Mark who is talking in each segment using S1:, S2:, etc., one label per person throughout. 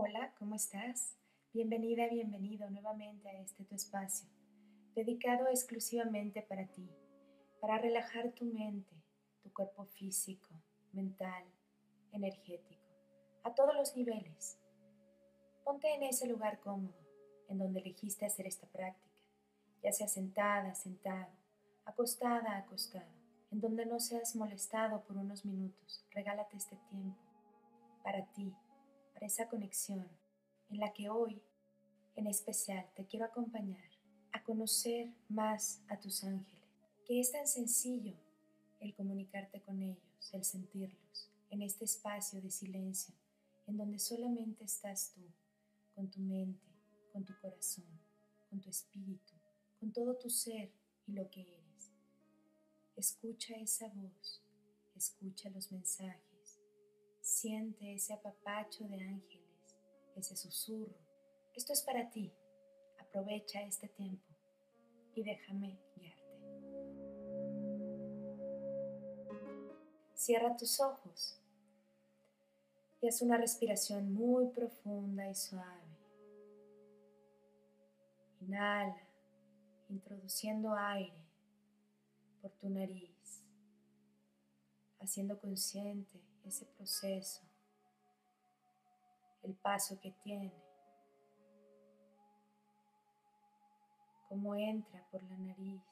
S1: Hola, ¿cómo estás? Bienvenida, bienvenido nuevamente a este tu espacio, dedicado exclusivamente para ti, para relajar tu mente, tu cuerpo físico, mental, energético, a todos los niveles. Ponte en ese lugar cómodo, en donde elegiste hacer esta práctica, ya sea sentada, sentado, acostada, acostado, en donde no seas molestado por unos minutos. Regálate este tiempo para ti, para esa conexión en la que hoy, en especial, te quiero acompañar a conocer más a tus ángeles, que es tan sencillo el comunicarte con ellos, el sentirlos, en este espacio de silencio, en donde solamente estás tú, con tu mente, con tu corazón, con tu espíritu, con todo tu ser y lo que eres. Escucha esa voz, escucha los mensajes, siente ese apapacho de ángeles, ese susurro. Esto es para ti. Aprovecha este tiempo y déjame guiarte. Cierra tus ojos y haz una respiración muy profunda y suave. Inhala, introduciendo aire por tu nariz, haciendo consciente ese proceso, el paso que tiene, cómo entra por la nariz,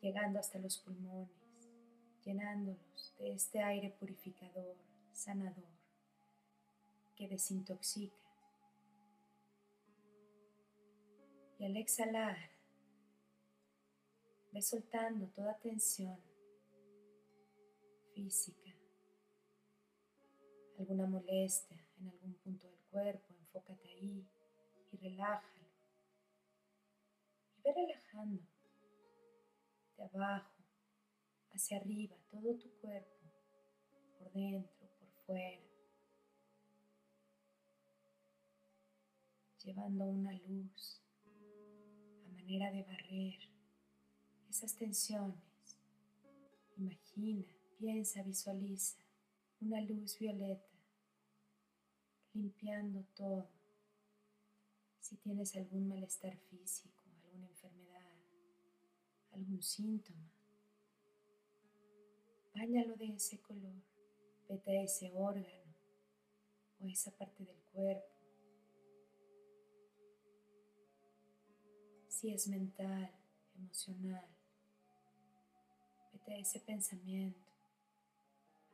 S1: llegando hasta los pulmones llenándolos de este aire purificador, sanador, que desintoxica. Y al exhalar, ve soltando toda tensión alguna molestia en algún punto del cuerpo, enfócate ahí y relájalo. Y ve relajando de abajo hacia arriba, todo tu cuerpo, por dentro, por fuera, llevando una luz a manera de barrer esas tensiones. Imagina, piensa, visualiza una luz violeta limpiando todo. Si tienes algún malestar físico, alguna enfermedad, algún síntoma, Báñalo de ese color, vete a ese órgano o esa parte del cuerpo. Si es mental, emocional, vete a ese pensamiento,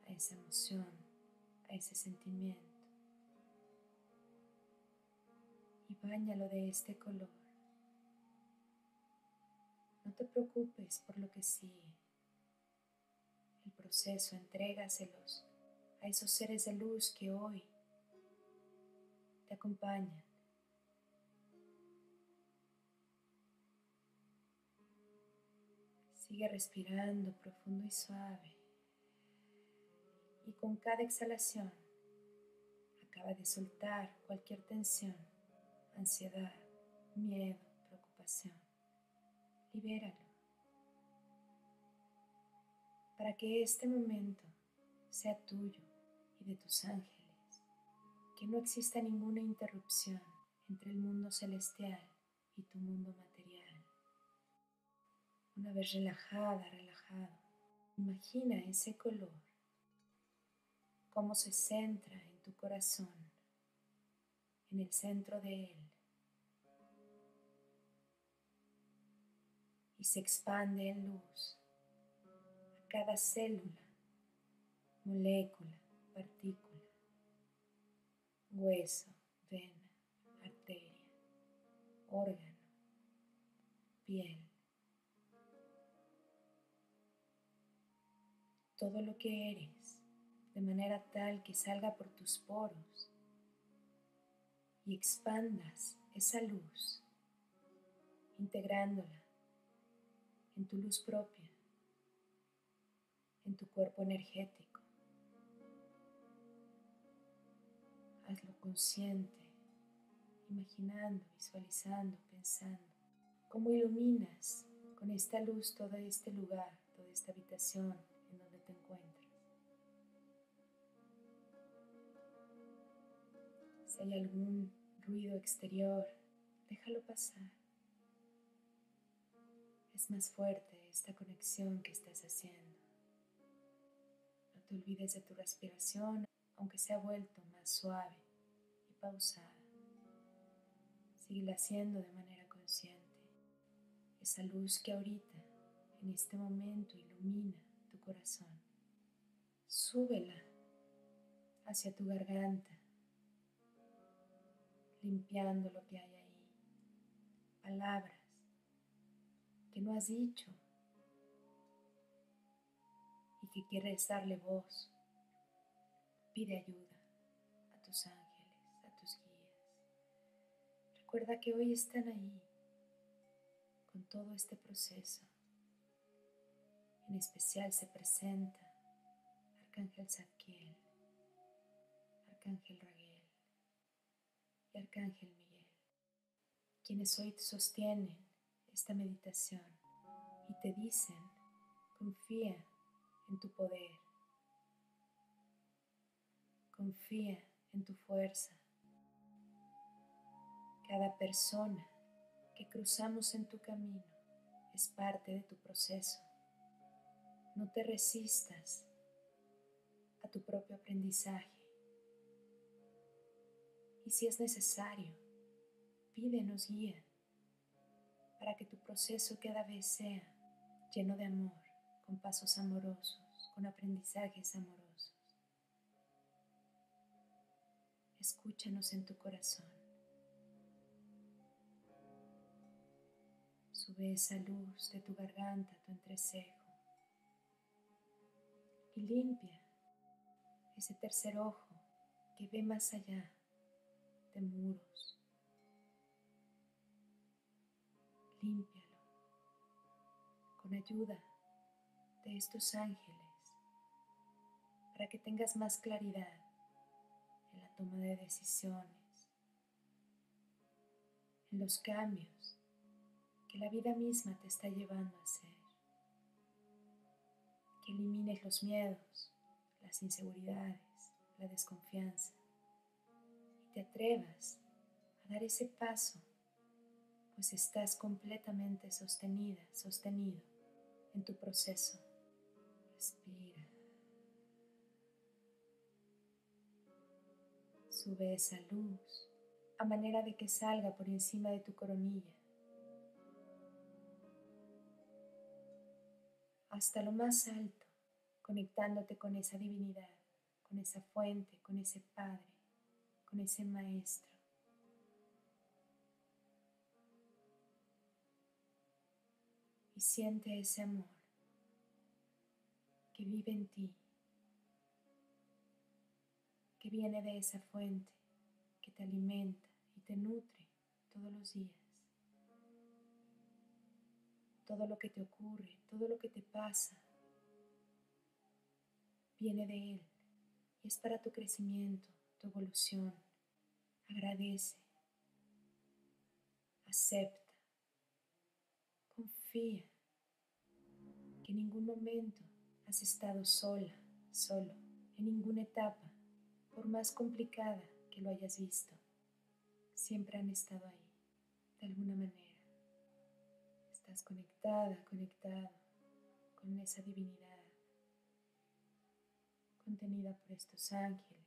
S1: a esa emoción, a ese sentimiento. Y báñalo de este color. No te preocupes por lo que sigue proceso, entrégaselos a esos seres de luz que hoy te acompañan. Sigue respirando profundo y suave. Y con cada exhalación acaba de soltar cualquier tensión, ansiedad, miedo, preocupación. Libéralo para que este momento sea tuyo y de tus ángeles, que no exista ninguna interrupción entre el mundo celestial y tu mundo material. Una vez relajada, relajado, imagina ese color, cómo se centra en tu corazón, en el centro de él, y se expande en luz cada célula, molécula, partícula, hueso, vena, arteria, órgano, piel. Todo lo que eres, de manera tal que salga por tus poros y expandas esa luz, integrándola en tu luz propia en tu cuerpo energético. Hazlo consciente, imaginando, visualizando, pensando, cómo iluminas con esta luz todo este lugar, toda esta habitación Si hay algún ruido exterior, déjalo pasar. Es más fuerte esta conexión que estás haciendo. No te olvides de tu respiración, aunque se ha vuelto más suave y pausada. Sigue haciendo de manera consciente. Esa luz que ahorita, en este momento, ilumina tu corazón. Súbela hacia tu garganta, limpiando lo que hay ahí. Palabras que no has dicho y que quieres darle voz. Pide ayuda a tus ángeles, a tus guías. Recuerda que hoy están ahí con todo este proceso. En especial se presenta Arcángel Zadkiel, Arcángel Raguel y Arcángel Miguel, quienes hoy sostienen esta meditación y te dicen, confía en tu poder, confía en tu fuerza. Cada persona que cruzamos en tu camino es parte de tu proceso. No te resistas a tu propio aprendizaje. Y si es necesario, pídenos guía para que tu proceso cada vez sea lleno de amor, con pasos amorosos, con aprendizajes amorosos. Escúchanos en tu corazón. Sube esa luz de tu garganta, tu entrecejo. Y limpia ese tercer ojo que ve más allá muros. Límpialo con ayuda de estos ángeles para que tengas más claridad en la toma de decisiones, en los cambios que la vida misma te está llevando a hacer. Que elimines los miedos, las inseguridades, la desconfianza te atrevas a dar ese paso, pues estás completamente sostenida, sostenido en tu proceso. Respira. Sube esa luz a manera de que salga por encima de tu coronilla hasta lo más alto, conectándote con esa divinidad, con esa fuente, con ese Padre, con ese Maestro. Y siente ese amor que vive en ti, que viene de esa fuente, que te alimenta y te nutre todos los días todo lo que te ocurre, todo lo que te pasa, viene de Él y es para tu crecimiento, tu evolución. Agradece, acepta, confía que en ningún momento has estado sola, solo, en ninguna etapa, por más complicada que lo hayas visto. Siempre han estado ahí, de alguna manera. Estás conectada, conectado con esa divinidad contenida por estos ángeles.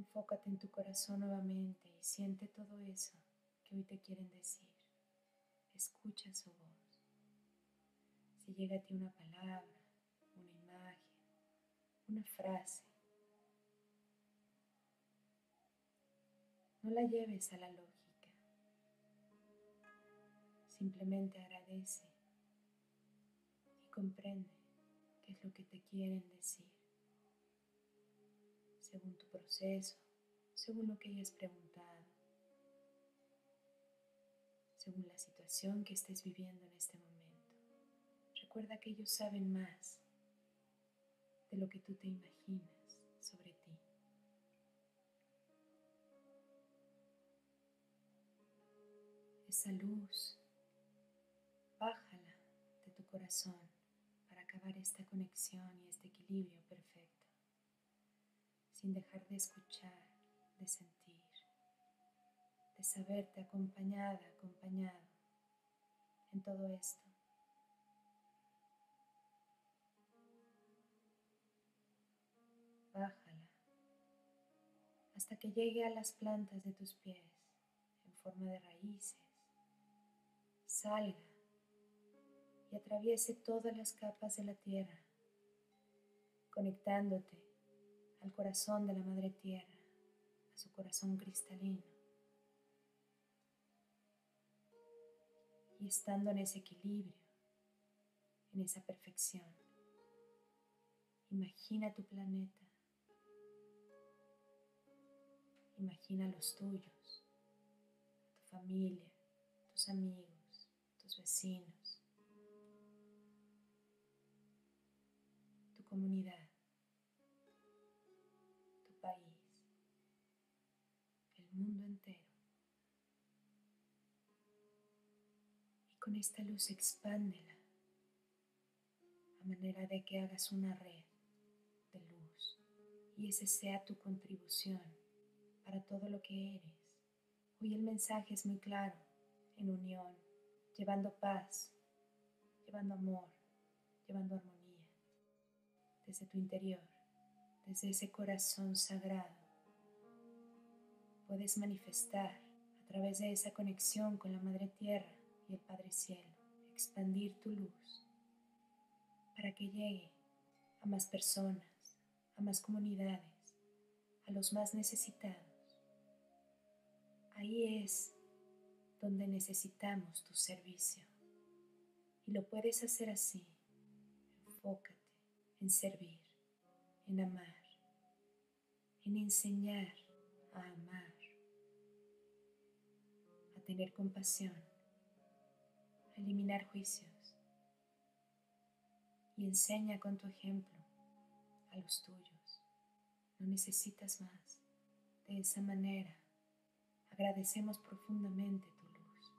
S1: Enfócate en tu corazón nuevamente y siente todo eso que hoy te quieren decir. Escucha su voz. Si llega a ti una palabra, una imagen, una frase, No la lleves a la lógica. Simplemente agradece y comprende qué es lo que te quieren decir. Según tu proceso, según lo que hayas preguntado, según la situación que estés viviendo en este momento. Recuerda que ellos saben más de lo que tú te imaginas sobre ti. esa luz, bájala de tu corazón para acabar esta conexión y este equilibrio perfecto, sin dejar de escuchar, de sentir, de saberte acompañada, acompañado en todo esto. Bájala hasta que llegue a las plantas de tus pies en forma de raíces. Salga y atraviese todas las capas de la tierra, conectándote al corazón de la Madre Tierra, a su corazón cristalino. Y estando en ese equilibrio, en esa perfección, imagina tu planeta, imagina los tuyos, tu familia, tus amigos, tus vecinos comunidad, con esta luz expándela a manera de que hagas una red de luz y ese sea tu contribución para todo lo que eres. Hoy el mensaje es muy claro, en unión, llevando paz, llevando amor, llevando armonía desde tu interior, desde ese corazón sagrado, puedes manifestar a través de esa conexión con la Madre Tierra y el Padre Cielo, expandir tu luz para que llegue a más personas, a más comunidades, a los más necesitados. Ahí es donde necesitamos tu servicio. Y lo puedes hacer así. Enfócate en servir, en amar, en enseñar a amar, a tener compasión, eliminar juicios. Y enseña con tu ejemplo a los tuyos. No necesitas más. De esa manera, agradecemos profundamente tu luz.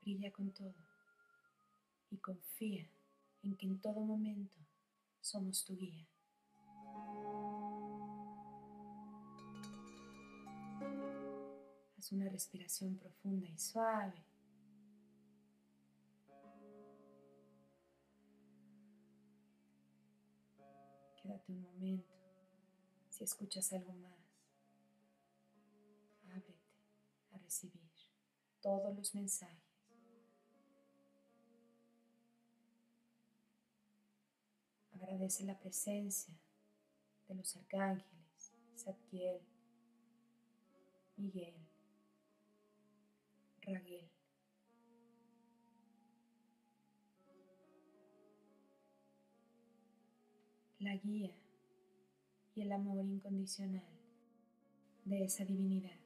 S1: Brilla con todo y confía en que en todo momento somos tu guía. Haz una respiración profunda y suave. Un momento. Si escuchas algo más, ábrete a recibir todos los mensajes Agradece la presencia de los arcángeles, Zadkiel, Miguel, Raguel. La guía y el amor incondicional de esa divinidad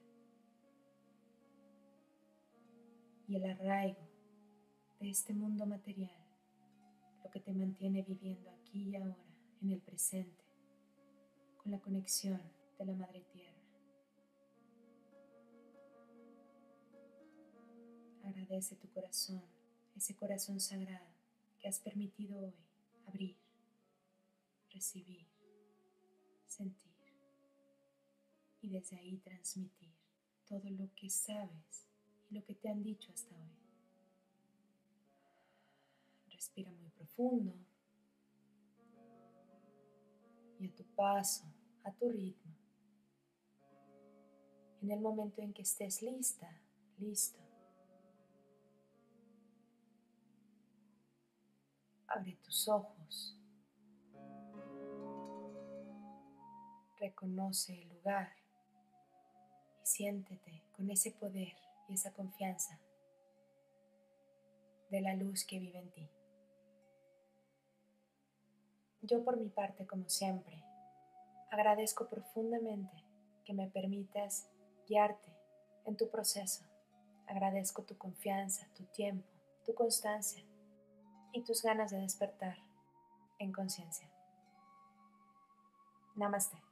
S1: y el arraigo de este mundo material, lo que te mantiene viviendo aquí y ahora, en el presente, con la conexión de la Madre Tierra. Agradece tu corazón, ese corazón sagrado que has permitido hoy abrir, recibir, sentir y desde ahí transmitir todo lo que sabes y lo que te han dicho hasta hoy. Respira muy profundo y a tu paso, a tu ritmo. En el momento en que estés lista, listo, abre tus ojos. Reconoce el lugar y siéntete con ese poder y esa confianza de la luz que vive en ti. Yo por mi parte, como siempre, agradezco profundamente que me permitas guiarte en tu proceso. Agradezco tu confianza, tu tiempo, tu constancia y tus ganas de despertar en conciencia. Namaste.